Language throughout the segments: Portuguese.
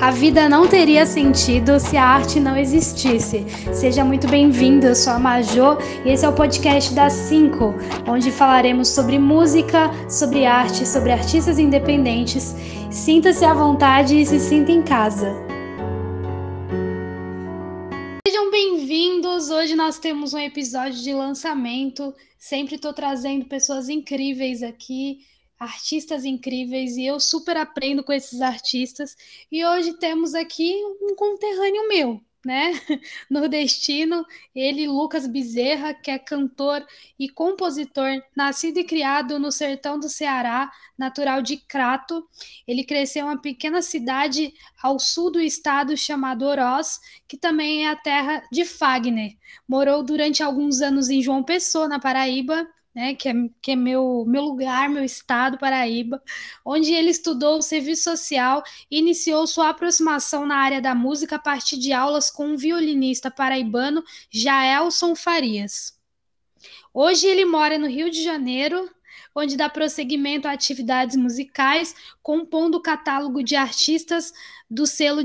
A vida não teria sentido se a arte não existisse. Seja muito bem-vindo, eu sou a Majô e esse é o podcast das 5, onde falaremos sobre música, sobre arte, sobre artistas independentes. Sinta-se à vontade e se sinta em casa. Sejam bem-vindos! Hoje nós temos um episódio de lançamento. Sempre estou trazendo pessoas incríveis aqui artistas incríveis e eu super aprendo com esses artistas. E hoje temos aqui um conterrâneo meu, né? Nordestino, ele, Lucas Bezerra, que é cantor e compositor, nascido e criado no sertão do Ceará, natural de Crato. Ele cresceu em uma pequena cidade ao sul do estado chamada Oroz, que também é a terra de Fagner. Morou durante alguns anos em João Pessoa, na Paraíba, né, que é, que é meu, meu lugar, meu estado, Paraíba, onde ele estudou o serviço social e iniciou sua aproximação na área da música a partir de aulas com um violinista paraibano, Jaelson Farias. Hoje ele mora no Rio de Janeiro, onde dá prosseguimento a atividades musicais, compondo o catálogo de artistas do selo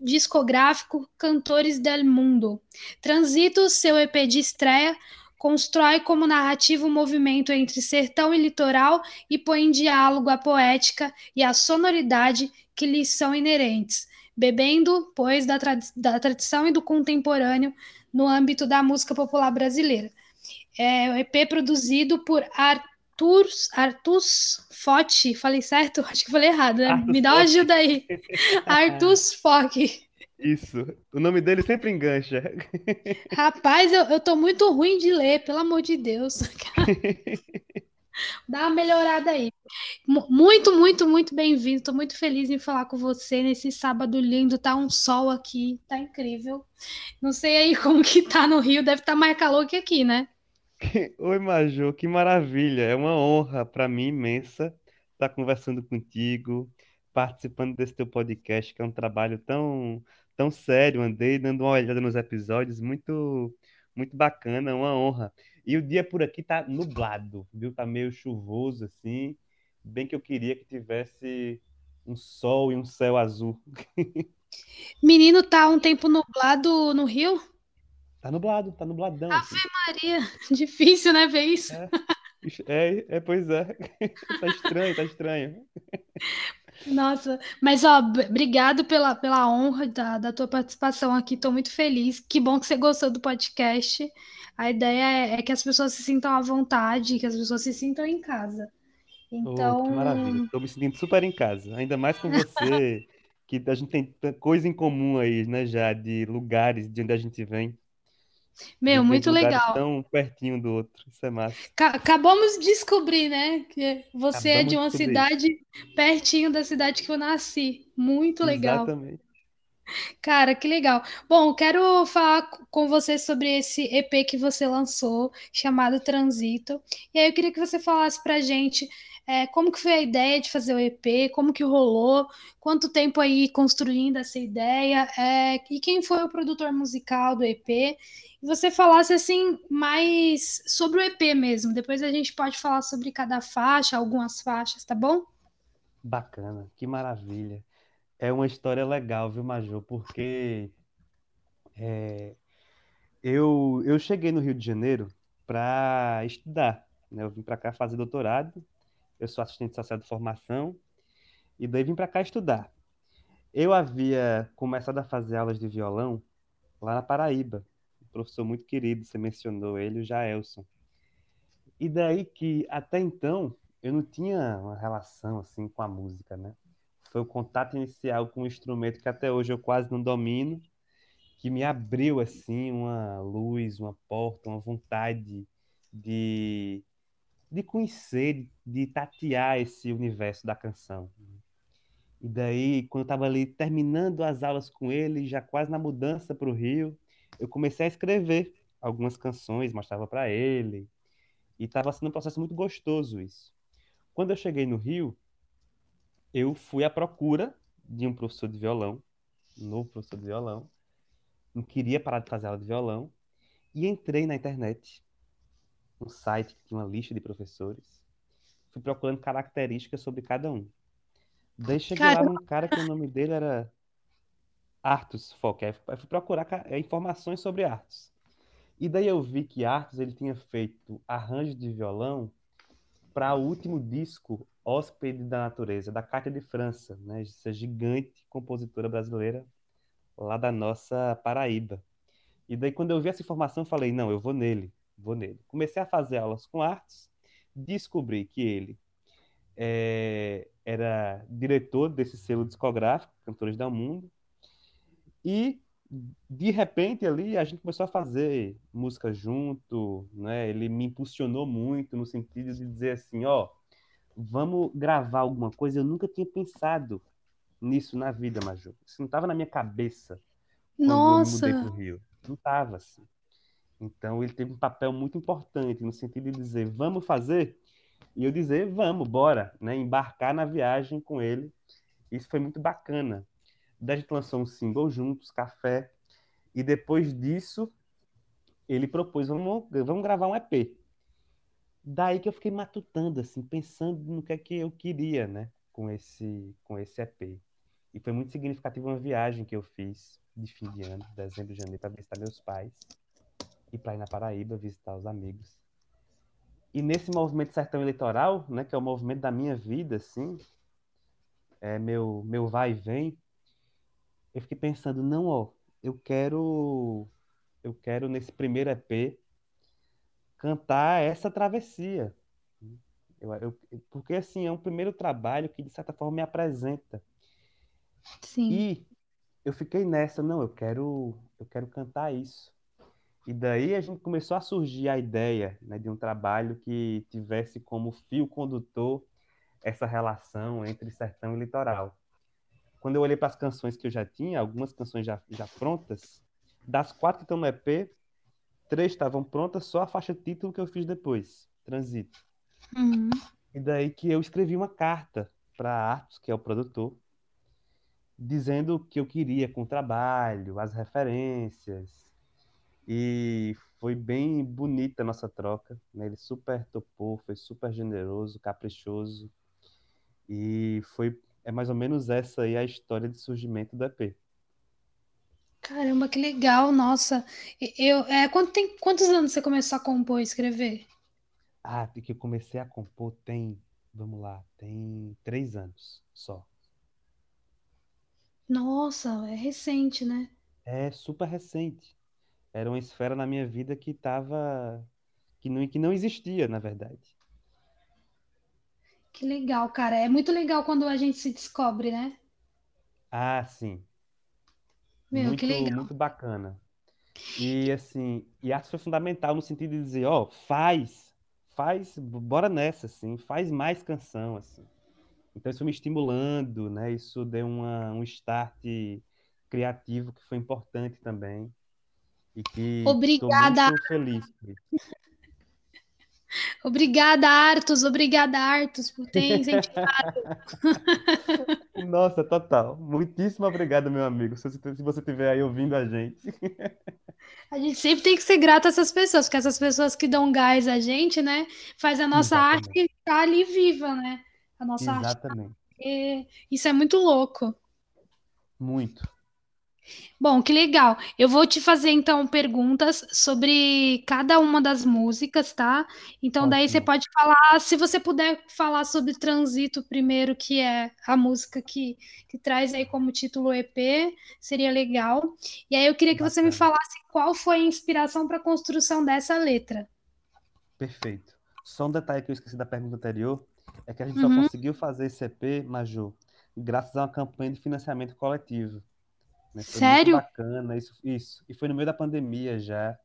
discográfico Cantores del Mundo. Transito seu EP de estreia constrói como narrativa o um movimento entre sertão e litoral e põe em diálogo a poética e a sonoridade que lhes são inerentes, bebendo, pois, da, trad da tradição e do contemporâneo no âmbito da música popular brasileira. É o EP produzido por Arthur, Artus Fotti, falei certo? Acho que falei errado, né? Me dá uma ajuda aí. Artus Fock. Isso. O nome dele sempre engancha. Rapaz, eu, eu tô muito ruim de ler, pelo amor de Deus. Dá uma melhorada aí. Muito, muito, muito bem-vindo. Tô muito feliz em falar com você nesse sábado lindo. Tá um sol aqui, tá incrível. Não sei aí como que tá no Rio, deve estar tá mais calor que aqui, né? Oi, Majô, que maravilha. É uma honra para mim imensa estar conversando contigo, participando desse teu podcast, que é um trabalho tão tão sério, andei dando uma olhada nos episódios, muito muito bacana, uma honra. E o dia por aqui tá nublado, viu? Tá meio chuvoso assim, bem que eu queria que tivesse um sol e um céu azul. Menino, tá um tempo nublado no Rio? Tá nublado, tá nubladão. Ave assim. Maria, difícil, né, ver isso? É, é, é pois é. tá estranho, tá estranho. Nossa, mas ó, obrigado pela, pela honra da, da tua participação aqui, estou muito feliz. Que bom que você gostou do podcast. A ideia é, é que as pessoas se sintam à vontade, que as pessoas se sintam em casa. Então. Oh, que maravilha, estou me sentindo super em casa, ainda mais com você, que a gente tem coisa em comum aí, né, já, de lugares de onde a gente vem. Meu, muito legal. tão pertinho do outro. Isso é massa. Acabamos de descobrir, né? Que você Acabamos é de uma de cidade pertinho da cidade que eu nasci. Muito legal. Exatamente. Cara, que legal. Bom, quero falar com você sobre esse EP que você lançou, chamado Transito. E aí eu queria que você falasse pra gente é, como que foi a ideia de fazer o EP, como que rolou, quanto tempo aí construindo essa ideia, é, e quem foi o produtor musical do EP, e você falasse assim mais sobre o EP mesmo. Depois a gente pode falar sobre cada faixa, algumas faixas, tá bom? Bacana, que maravilha. É uma história legal, viu, Major? Porque é, eu, eu cheguei no Rio de Janeiro para estudar. Né? Eu vim para cá fazer doutorado eu sou assistente social de formação, e daí vim para cá estudar. Eu havia começado a fazer aulas de violão lá na Paraíba. Um professor muito querido, você mencionou ele, o Jaelson. E daí que, até então, eu não tinha uma relação assim com a música, né? Foi o contato inicial com um instrumento que até hoje eu quase não domino, que me abriu assim uma luz, uma porta, uma vontade de de conhecer, de tatear esse universo da canção. E daí, quando eu estava ali terminando as aulas com ele, já quase na mudança para o Rio, eu comecei a escrever algumas canções, mostrava para ele, e estava sendo um processo muito gostoso isso. Quando eu cheguei no Rio, eu fui à procura de um professor de violão, um novo professor de violão, não queria parar de fazer aula de violão, e entrei na internet um site que tinha uma lista de professores. Fui procurando características sobre cada um. Daí cheguei Caramba. lá num cara que o nome dele era Artus Fock. Aí fui procurar é, informações sobre Artus. E daí eu vi que Artus ele tinha feito arranjo de violão para o último disco Hóspede da Natureza, da Cátia de França, né? essa gigante compositora brasileira lá da nossa Paraíba. E daí quando eu vi essa informação, falei, não, eu vou nele, vou nele. Comecei a fazer aulas com Artus, descobri que ele é, era diretor desse selo discográfico, Cantores do Mundo, e de repente ali a gente começou a fazer música junto, né? Ele me impulsionou muito no sentido de dizer assim, ó, vamos gravar alguma coisa. Eu nunca tinha pensado nisso na vida, Maju. Isso não estava na minha cabeça quando Nossa. eu mudei para o Rio. Não estava assim. Então ele teve um papel muito importante no sentido de dizer, vamos fazer? E eu dizer, vamos, bora, né? Embarcar na viagem com ele. Isso foi muito bacana. Daí a gente lançou um single juntos, Café. E depois disso, ele propôs, vamos, vamos gravar um EP. Daí que eu fiquei matutando, assim, pensando no que é que eu queria, né? Com esse, com esse EP. E foi muito significativo uma viagem que eu fiz de fim de ano, dezembro, janeiro, para visitar meus pais. E para ir na Paraíba visitar os amigos. E nesse movimento sertão eleitoral, né, que é o movimento da minha vida, assim, é meu meu vai e vem, eu fiquei pensando, não, ó, eu quero eu quero nesse primeiro EP cantar essa travessia. Eu, eu, porque assim, é um primeiro trabalho que de certa forma me apresenta. Sim. E eu fiquei nessa, não, eu quero eu quero cantar isso. E daí a gente começou a surgir a ideia né, de um trabalho que tivesse como fio condutor essa relação entre sertão e litoral. Quando eu olhei para as canções que eu já tinha, algumas canções já, já prontas, das quatro que estão no EP, três estavam prontas, só a faixa título que eu fiz depois, Transito. Uhum. E daí que eu escrevi uma carta para Artos, que é o produtor, dizendo o que eu queria com o trabalho, as referências, e foi bem bonita a nossa troca. Né? Ele super topou, foi super generoso, caprichoso. E foi é mais ou menos essa aí a história de surgimento do EP. Caramba, que legal, nossa. Eu, é, quanto tem, quantos anos você começou a compor e escrever? Ah, que eu comecei a compor tem, vamos lá, tem três anos só. Nossa, é recente, né? É super recente era uma esfera na minha vida que estava que não que não existia, na verdade. Que legal, cara. É muito legal quando a gente se descobre, né? Ah, sim. Meu, muito, que legal. muito bacana. E assim, e arte foi fundamental no sentido de dizer, ó, oh, faz, faz, bora nessa, assim, faz mais canção, assim. Então isso me estimulando, né? Isso deu uma, um start criativo que foi importante também. E que Obrigada. muito feliz. Obrigada, Artus. Obrigada, Artus, por ter incentivado. Nossa, total. Muitíssimo obrigado, meu amigo, se você estiver aí ouvindo a gente. A gente sempre tem que ser grato a essas pessoas, porque essas pessoas que dão gás a gente, né, faz a nossa Exatamente. arte estar ali viva, né? A nossa Exatamente. arte. Isso é muito louco. Muito. Bom, que legal. Eu vou te fazer então perguntas sobre cada uma das músicas, tá? Então daí você pode falar, se você puder falar sobre Transito primeiro, que é a música que, que traz aí como título EP, seria legal. E aí eu queria que você me falasse qual foi a inspiração para a construção dessa letra. Perfeito. Só um detalhe que eu esqueci da pergunta anterior, é que a gente uhum. só conseguiu fazer esse EP, Maju, graças a uma campanha de financiamento coletivo. Né? Foi Sério? muito bacana, isso, isso. E foi no meio da pandemia já.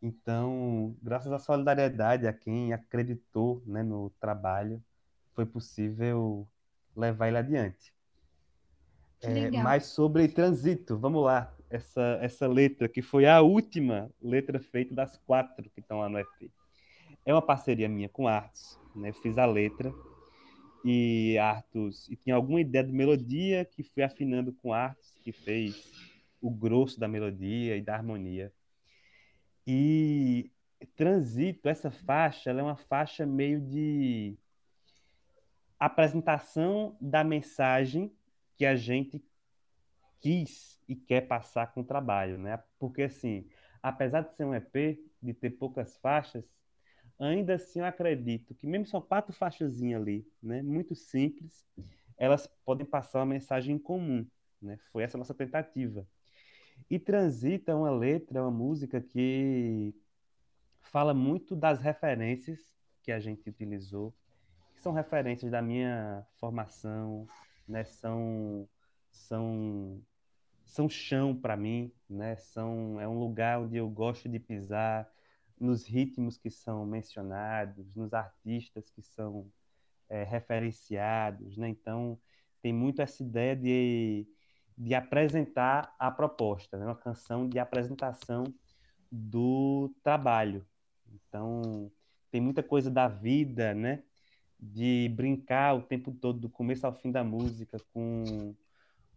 Então, graças à solidariedade a quem acreditou né, no trabalho, foi possível levar ele adiante. É, mas sobre Transito, vamos lá. Essa, essa letra, que foi a última letra feita das quatro que estão lá no EP. É uma parceria minha com Artos. Né? Eu fiz a letra e Artos e tinha alguma ideia de melodia que fui afinando com Artos que fez o grosso da melodia e da harmonia. E transito essa faixa ela é uma faixa meio de apresentação da mensagem que a gente quis e quer passar com o trabalho, né? Porque assim, apesar de ser um EP, de ter poucas faixas, ainda assim eu acredito que mesmo só quatro faixas ali, né, muito simples, elas podem passar uma mensagem em comum, né? Foi essa nossa tentativa. E Transita é uma letra, uma música que fala muito das referências que a gente utilizou, que são referências da minha formação, né? São são são chão para mim, né? São é um lugar onde eu gosto de pisar nos ritmos que são mencionados, nos artistas que são é, referenciados, né? Então tem muito essa ideia de de apresentar a proposta, né? uma canção de apresentação do trabalho. Então tem muita coisa da vida, né? De brincar o tempo todo, do começo ao fim da música, com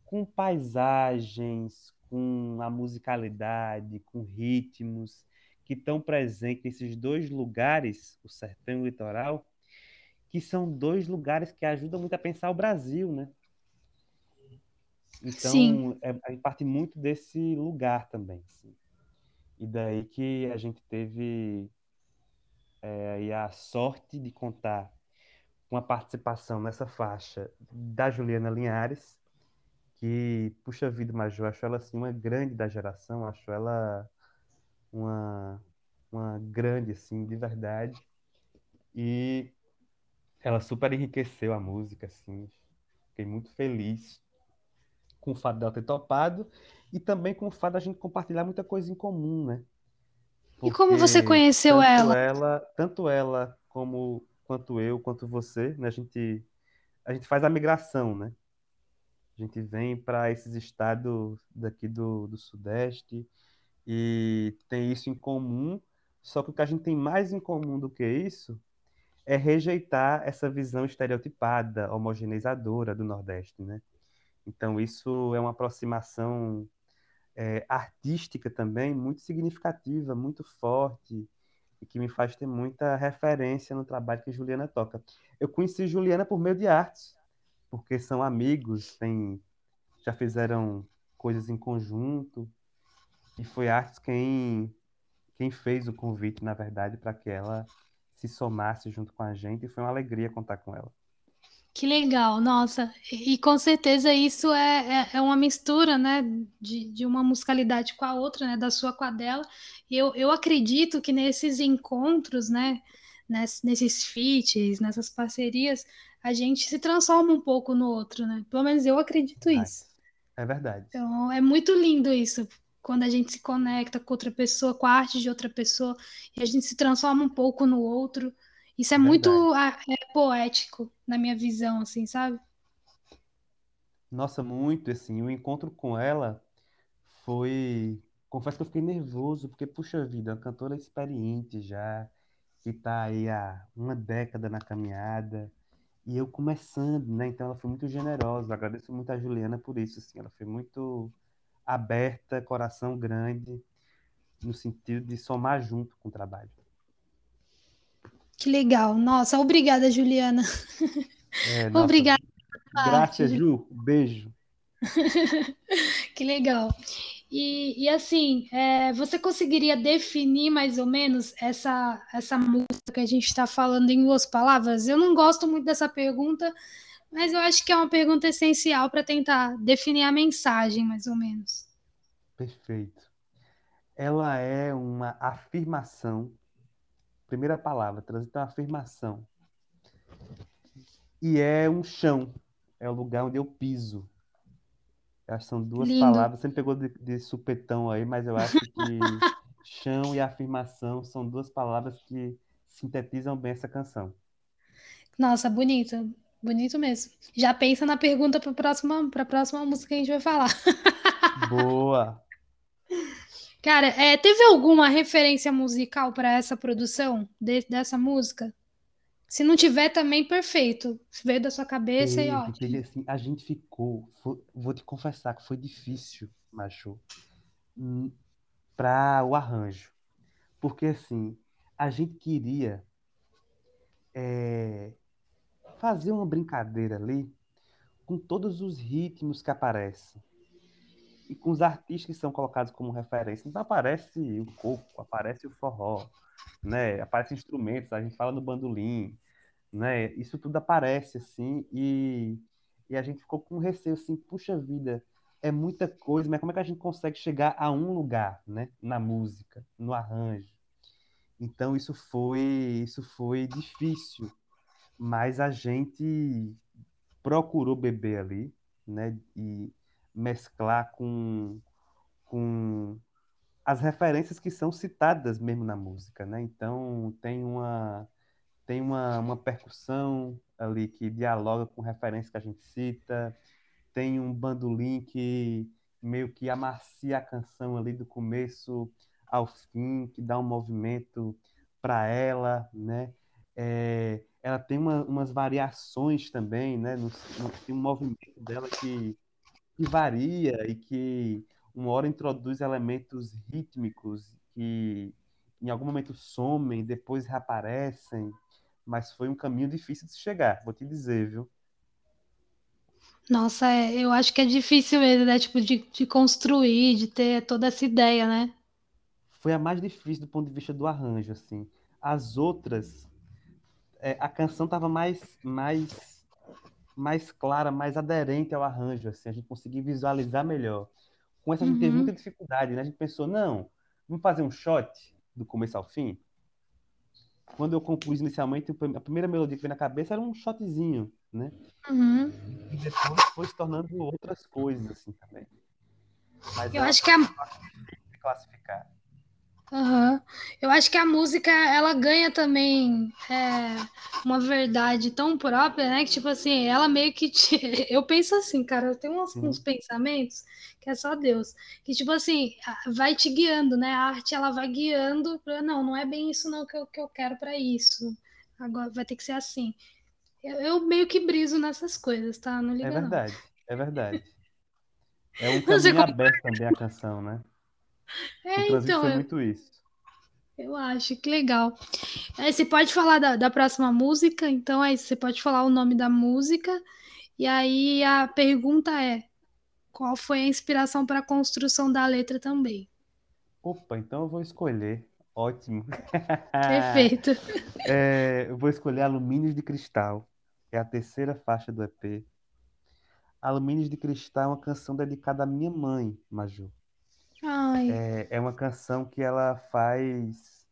com paisagens, com a musicalidade, com ritmos que estão presentes nesses dois lugares, o sertão e o litoral, que são dois lugares que ajudam muito a pensar o Brasil, né? Então, é, a gente parte muito desse lugar também. Assim. E daí que a gente teve é, a sorte de contar com a participação nessa faixa da Juliana Linhares, que, puxa vida, mas eu acho ela assim, uma grande da geração, acho ela uma, uma grande, assim, de verdade. E ela super enriqueceu a música, assim. Fiquei muito feliz com o fato dela ter topado e também com o fato da gente compartilhar muita coisa em comum, né? Porque e como você conheceu ela? ela? Tanto ela como quanto eu, quanto você, né? A gente a gente faz a migração, né? A gente vem para esses estados daqui do, do Sudeste e tem isso em comum, só que o que a gente tem mais em comum do que isso é rejeitar essa visão estereotipada, homogeneizadora do Nordeste, né? Então, isso é uma aproximação é, artística também muito significativa, muito forte, e que me faz ter muita referência no trabalho que Juliana toca. Eu conheci Juliana por meio de artes, porque são amigos, tem, já fizeram coisas em conjunto, e foi Artes quem, quem fez o convite, na verdade, para que ela se somasse junto com a gente, e foi uma alegria contar com ela. Que legal, nossa, e com certeza isso é, é, é, uma mistura, né, de, de uma musicalidade com a outra, né, da sua com a dela, e eu, eu acredito que nesses encontros, né, nesses, nesses feats, nessas parcerias, a gente se transforma um pouco no outro, né? Pelo menos eu acredito isso. É verdade. Então, é muito lindo isso, quando a gente se conecta com outra pessoa, com a arte de outra pessoa, e a gente se transforma um pouco no outro. Isso é, é muito é, poético, na minha visão, assim, sabe? Nossa, muito, assim, o encontro com ela foi... Confesso que eu fiquei nervoso, porque, puxa vida, uma cantora experiente já, que está aí há uma década na caminhada, e eu começando, né? Então ela foi muito generosa. Eu agradeço muito a Juliana por isso, assim. Ela foi muito aberta, coração grande, no sentido de somar junto com o trabalho. Que legal. Nossa, obrigada, Juliana. É, nossa, obrigada. Graças, Ju. Beijo. que legal. E, e assim, é, você conseguiria definir mais ou menos essa, essa música que a gente está falando em duas palavras? Eu não gosto muito dessa pergunta, mas eu acho que é uma pergunta essencial para tentar definir a mensagem, mais ou menos. Perfeito. Ela é uma afirmação. Primeira palavra, transita uma afirmação. E é um chão. É o lugar onde eu piso Acho que são duas Lindo. palavras. Você me pegou de, de supetão aí, mas eu acho que chão e afirmação são duas palavras que sintetizam bem essa canção. Nossa, bonito. Bonito mesmo. Já pensa na pergunta para a próxima, próxima música que a gente vai falar. Boa! Cara, é, teve alguma referência musical para essa produção de, dessa música? Se não tiver também, perfeito. Veio da sua cabeça e ótimo. Teve, assim, a gente ficou, foi, vou te confessar que foi difícil, macho, hum, para o arranjo. Porque assim, a gente queria é, fazer uma brincadeira ali com todos os ritmos que aparecem. E com os artistas que são colocados como referência. Então aparece o coco, aparece o forró, né? Aparecem instrumentos, a gente fala no bandolim, né? Isso tudo aparece assim e, e a gente ficou com receio assim, puxa vida, é muita coisa, mas como é que a gente consegue chegar a um lugar, né? Na música, no arranjo. Então isso foi isso foi difícil, mas a gente procurou beber ali, né? E mesclar com, com as referências que são citadas mesmo na música, né? Então tem uma tem uma, uma percussão ali que dialoga com referências que a gente cita, tem um bandolim que meio que amacia a canção ali do começo ao fim, que dá um movimento para ela, né? É, ela tem uma, umas variações também, né? No, no, tem um movimento dela que, que varia e que uma hora introduz elementos rítmicos que em algum momento somem, depois reaparecem, mas foi um caminho difícil de chegar, vou te dizer, viu? Nossa, é, eu acho que é difícil mesmo, né? Tipo, de, de construir, de ter toda essa ideia, né? Foi a mais difícil do ponto de vista do arranjo, assim. As outras, é, a canção estava mais, mais, mais clara, mais aderente ao arranjo, assim. A gente conseguia visualizar melhor. Com essa a gente teve Uhum, muita dificuldade, né? A gente pensou, não, vamos fazer um shot do começo ao fim? Quando eu compus inicialmente, a primeira melodia que veio na cabeça era um shotzinho, né? uhum. E depois foi se tornando outras coisas, assim, também. Mas Eu acho que a, de classificar. Aham. Eu acho que a música ela ganha também é, uma verdade tão própria, né? Que tipo assim, ela meio que te... eu penso assim, cara, eu tenho uns, uns Sim, pensamentos que é só Deus, que tipo assim, vai te guiando, né? A arte ela vai guiando para não, não é bem isso não que eu, que eu quero para isso. Agora vai ter que ser assim. Eu, eu meio que briso nessas coisas, tá? Não é liga não. verdade, é verdade. É um caminho aberto também a canção, né? É, então, foi eu, muito isso. eu acho que legal. Aí você pode falar da, da próxima música, então aí você pode falar o nome da música, e aí a pergunta é: qual foi a inspiração para a construção da letra também? Opa, então eu vou escolher. Ótimo. Perfeito. É, eu vou escolher Alumínios de Cristal. É a terceira faixa do EP. Alumínios de Cristal é uma canção dedicada à minha mãe, Maju. Ai, É, é uma canção que ela faz,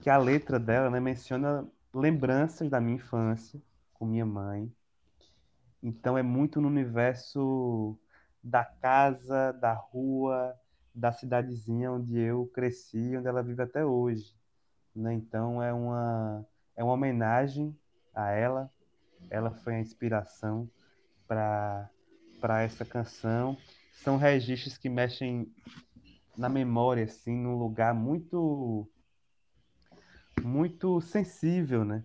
que a letra dela, né, menciona lembranças da minha infância com minha mãe. Então é muito no universo da casa, da rua, da cidadezinha onde eu cresci, onde ela vive até hoje, né? Então é uma é uma homenagem a ela. Ela foi a inspiração para essa canção. São registros que mexem na memória, assim, num lugar muito muito sensível, né?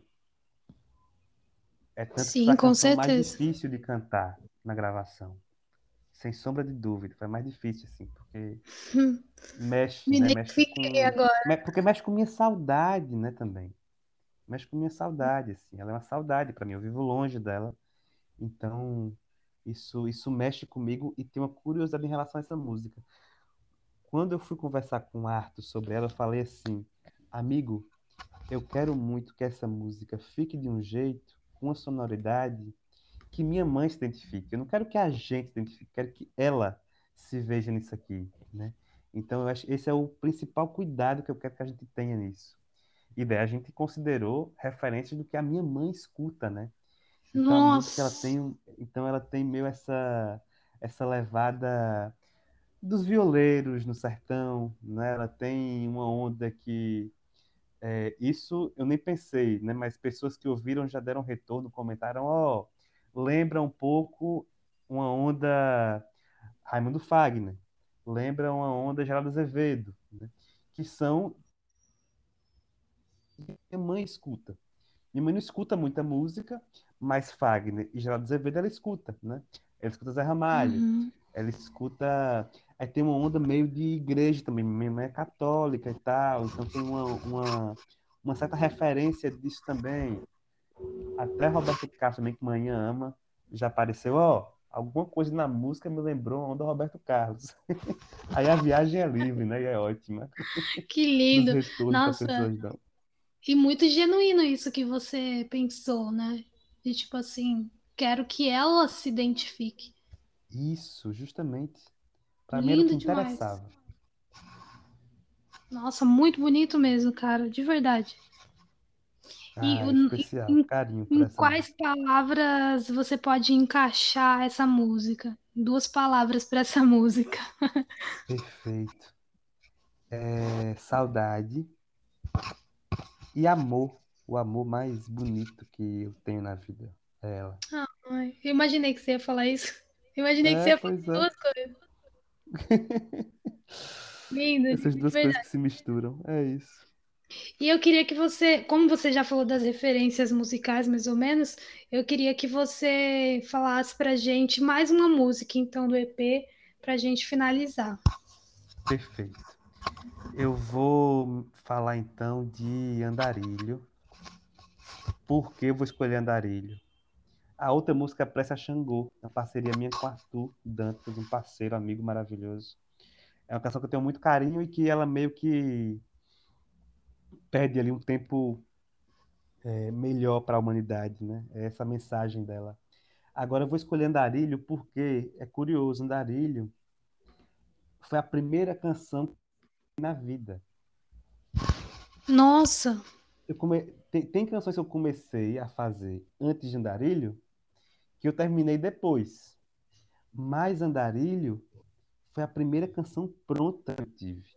É tanto que foi sim, a com canção mais certeza. difícil de cantar na gravação. Sem sombra de dúvida, foi mais difícil, assim, porque mexe, Me né? Mexe com. agora. Porque mexe com minha saudade, né, também. Mexe com minha saudade, assim. Ela é uma saudade para mim, eu vivo longe dela. Então, isso, isso mexe comigo e tem uma curiosidade em relação a essa música. Quando eu fui conversar com o Arthur sobre ela, eu falei assim, amigo, eu quero muito que essa música fique de um jeito, com uma sonoridade que minha mãe se identifique. Eu não quero que a gente se identifique, quero que ela se veja nisso aqui, né? Então, eu acho esse é o principal cuidado que eu quero que a gente tenha nisso. E daí a gente considerou referências do que a minha mãe escuta, né? Então a música ela Nossa, tem, então ela tem meio essa essa levada dos violeiros no sertão, né? Ela tem uma onda que é, isso eu nem pensei, né? Mas pessoas que ouviram já deram retorno, comentaram, ó, lembra um pouco uma onda Raimundo Fagner, lembra uma onda Geraldo Azevedo, né? Que são minha mãe escuta. Minha mãe não escuta muita música, mas Fagner e Geraldo Azevedo ela escuta, né? Ela escuta Zé Ramalho, Uhum. ela escuta. Aí tem uma onda meio de igreja também. Minha mãe é católica e tal, então tem uma, uma, uma certa referência disso também. Até Roberto Castro, também, que manhã ama, já apareceu, ó, alguma coisa na música me lembrou a onda Roberto Carlos. Aí a viagem é livre, né? E é ótima. Que lindo. Nossa. E muito genuíno isso que você pensou, né? De tipo assim, quero que ela se identifique. Isso, justamente. Pra mim era o que interessava. Demais. Nossa, muito bonito mesmo, cara, de verdade. Ah, e o, especial, em, carinho em quais música. palavras você pode encaixar essa música? Duas palavras para essa música. Perfeito. É, saudade e amor. O amor mais bonito que eu tenho na vida é ela. Ai, eu imaginei que você ia falar isso. Eu imaginei é, que você ia falar é. duas coisas. Lindo. Essas duas coisas que se misturam. É isso. E eu queria que você, como você já falou das referências musicais, mais ou menos, eu queria que você falasse pra gente mais uma música, então, do EP, pra gente finalizar. Perfeito. Eu vou falar então de Andarilho. Por que vou escolher Andarilho? A outra música é Pressa Xangô, uma parceria minha com Arthur Dantas, um parceiro, amigo maravilhoso. É uma canção que eu tenho muito carinho e que ela meio que pede ali um tempo é, melhor para a humanidade, né? É essa mensagem dela. Agora eu vou escolher Andarilho porque é curioso, Andarilho foi a primeira canção na vida. Nossa! Eu come... tem, tem canções que eu comecei a fazer antes de Andarilho que eu terminei depois. Mas Andarilho foi a primeira canção pronta que eu tive.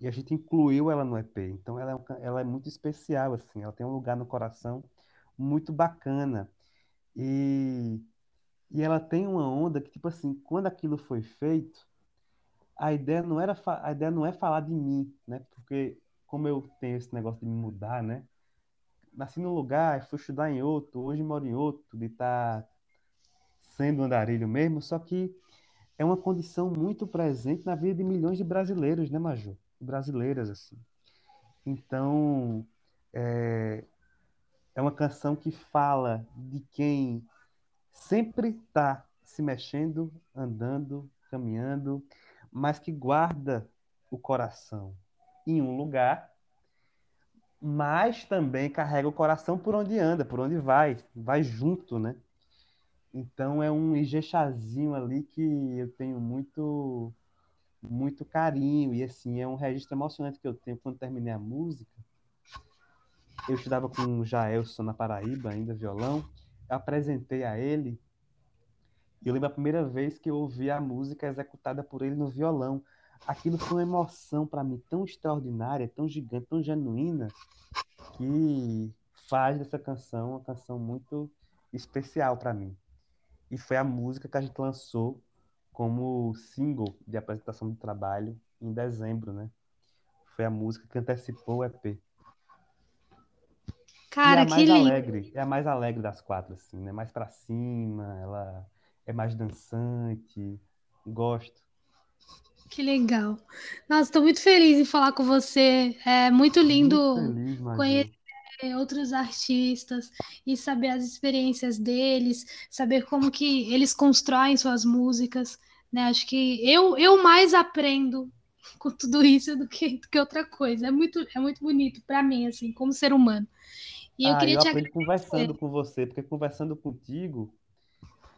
E a gente incluiu ela no EP. Então ela é, ela é muito especial, assim. Ela tem um lugar no coração muito bacana. E, e ela tem uma onda que, tipo assim, quando aquilo foi feito, a ideia não era a ideia não é falar de mim, né? Porque como eu tenho esse negócio de me mudar, né? Nasci num lugar, fui estudar em outro, hoje moro em outro, de estar tá sendo andarilho mesmo, só que é uma condição muito presente na vida de milhões de brasileiros, né, Maju? brasileiras, assim. Então, é, é uma canção que fala de quem sempre está se mexendo, andando, caminhando, mas que guarda o coração em um lugar, mas também carrega o coração por onde anda, por onde vai, vai junto, né? Então é um Ijexazinho ali que eu tenho muito muito carinho e assim é um registro emocionante que eu tenho quando terminei a música. Eu estudava com o Jaelson na Paraíba, ainda violão. Eu apresentei a ele e eu lembro a primeira vez que eu ouvi a música executada por ele no violão. Aquilo foi uma emoção para mim tão extraordinária, tão gigante, tão genuína, que faz dessa canção uma canção muito especial para mim. E foi a música que a gente lançou como single de apresentação do trabalho em dezembro, né? Foi a música que antecipou o EP. Cara, e é a mais que alegre, lindo. é a mais alegre das quatro, assim, né? Mais para cima, ela é mais dançante, gosto. Que legal. Nossa, estou muito feliz em falar com você. É muito lindo muito feliz, conhecer outros artistas e saber as experiências deles, saber como que eles constroem suas músicas, né? Acho que eu, eu mais aprendo com tudo isso do que, do que outra coisa. É muito, é muito bonito para mim, assim, como ser humano. E eu ah, queria eu te aprendo conversando com você, porque conversando contigo,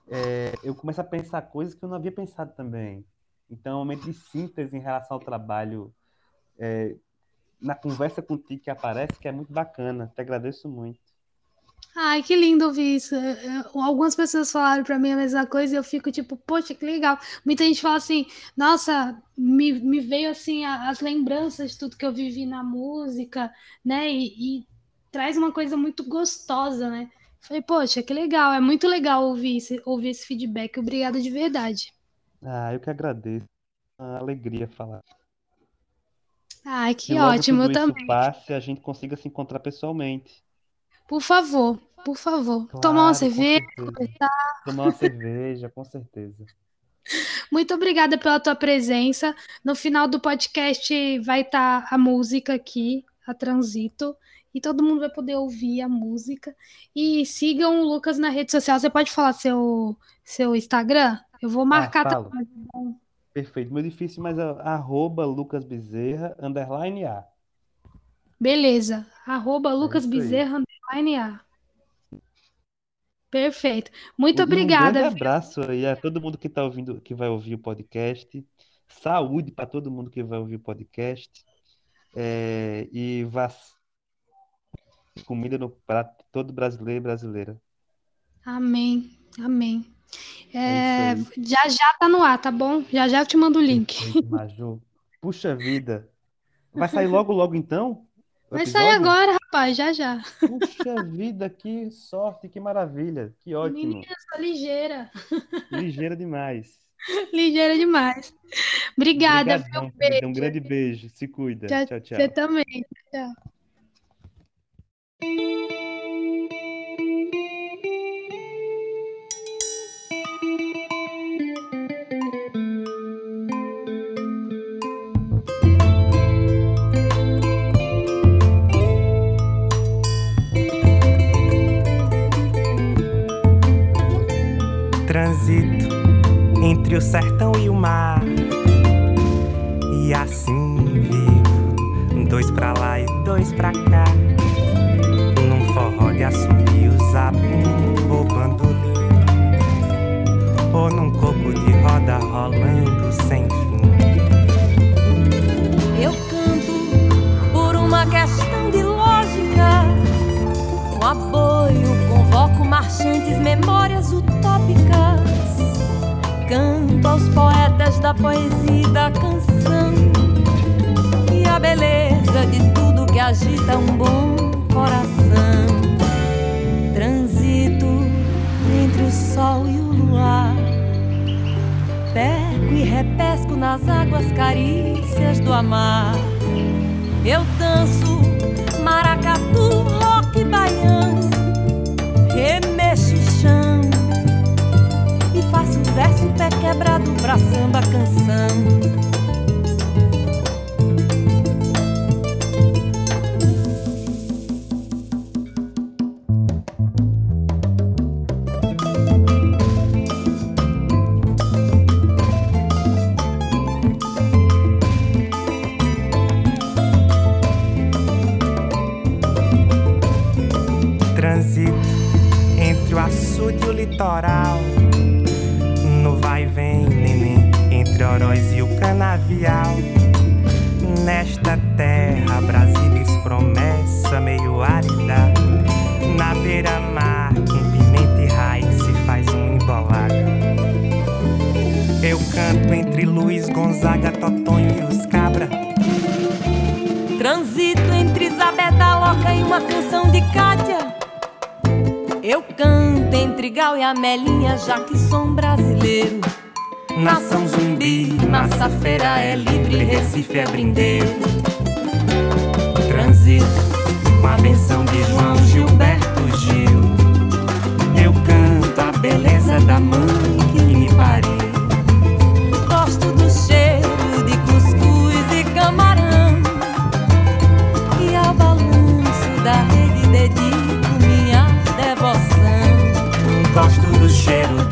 é, eu começo a pensar coisas que eu não havia pensado também. Então, é um momento de síntese em relação ao trabalho é, na conversa contigo que aparece, que é muito bacana. Te agradeço muito. Ai, que lindo ouvir isso. Algumas pessoas falaram para mim a mesma coisa e eu fico tipo, poxa, que legal. Muita gente fala assim, nossa, me, me veio assim as lembranças de tudo que eu vivi na música, né? E, e traz uma coisa muito gostosa, né? Falei, poxa, que legal. É muito legal ouvir esse, ouvir esse feedback. Obrigada de verdade. Ah, eu que agradeço. É uma alegria falar. Ai, que ótimo, eu também. passe, a gente consiga se encontrar pessoalmente. Por favor, por favor. Claro, Tomar uma cerveja, conversar. Tomar uma cerveja, com certeza. Muito obrigada pela tua presença. No final do podcast vai estar tá a música aqui, a Transito, e todo mundo vai poder ouvir a música. E sigam o Lucas na rede social. Você pode falar seu, seu Instagram? Eu vou marcar Ah, também. Perfeito. Meu difícil, mas é arroba Lucas Bezerra, underline A. Beleza. Arroba É Lucas aí. Bezerra, underline A. Perfeito. Muito E um grande obrigada. viu? abraço aí a todo mundo que tá ouvindo, que vai ouvir o podcast. Saúde para todo mundo que vai ouvir o podcast. É, e vac... comida no prato de todo brasileiro e brasileira. Amém. Amém. É É, já já tá no ar, tá bom? Já já eu te mando o link. Maju. Puxa vida. Vai sair logo, logo então Vai sair agora, rapaz, já já. Puxa vida, que sorte, que maravilha, que ótimo. Menina, sou ligeira. Ligeira demais. Ligeira demais. Obrigada? Obrigadão. Um Beijo. grande beijo. Se cuida. Tchau, Tchau, tchau. Você também. Tchau. Transito entre o sertão e o mar. E assim vivo, dois pra lá e dois pra cá. De assobio, zabumbo ou bandolim. Ou num coco de roda rolando sem fim. Eu canto por uma questão de lógica. Com apoio, convoco marchantes, memórias utópicas. Canto aos poetas da poesia e da canção. E a beleza de tudo que agita um bom nas águas carícias do amar. Eu danço maracatu, rock baiano, remexo o chão e faço verso pé quebrado pra samba canção. Litoral. No vai vem, neném, entre Oroz e o canavial. Nesta terra, Brasília promessa meio árida. Na beira-mar, com pimenta e raiz se faz um embolado. Eu canto entre Luiz Gonzaga, Totonho e os Cabra. Transito entre Isabel da Loca e uma canção de Cátia. Eu canto entre Gal e Amelinha, já que sou um brasileiro. Nação zumbi, massa feira é livre, Recife é brindeiro. Transito com a benção de João Gilberto Gil. Eu canto a beleza da mãe Gosto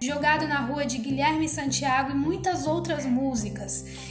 Jogado na Rua de Guilherme Santiago e muitas outras músicas.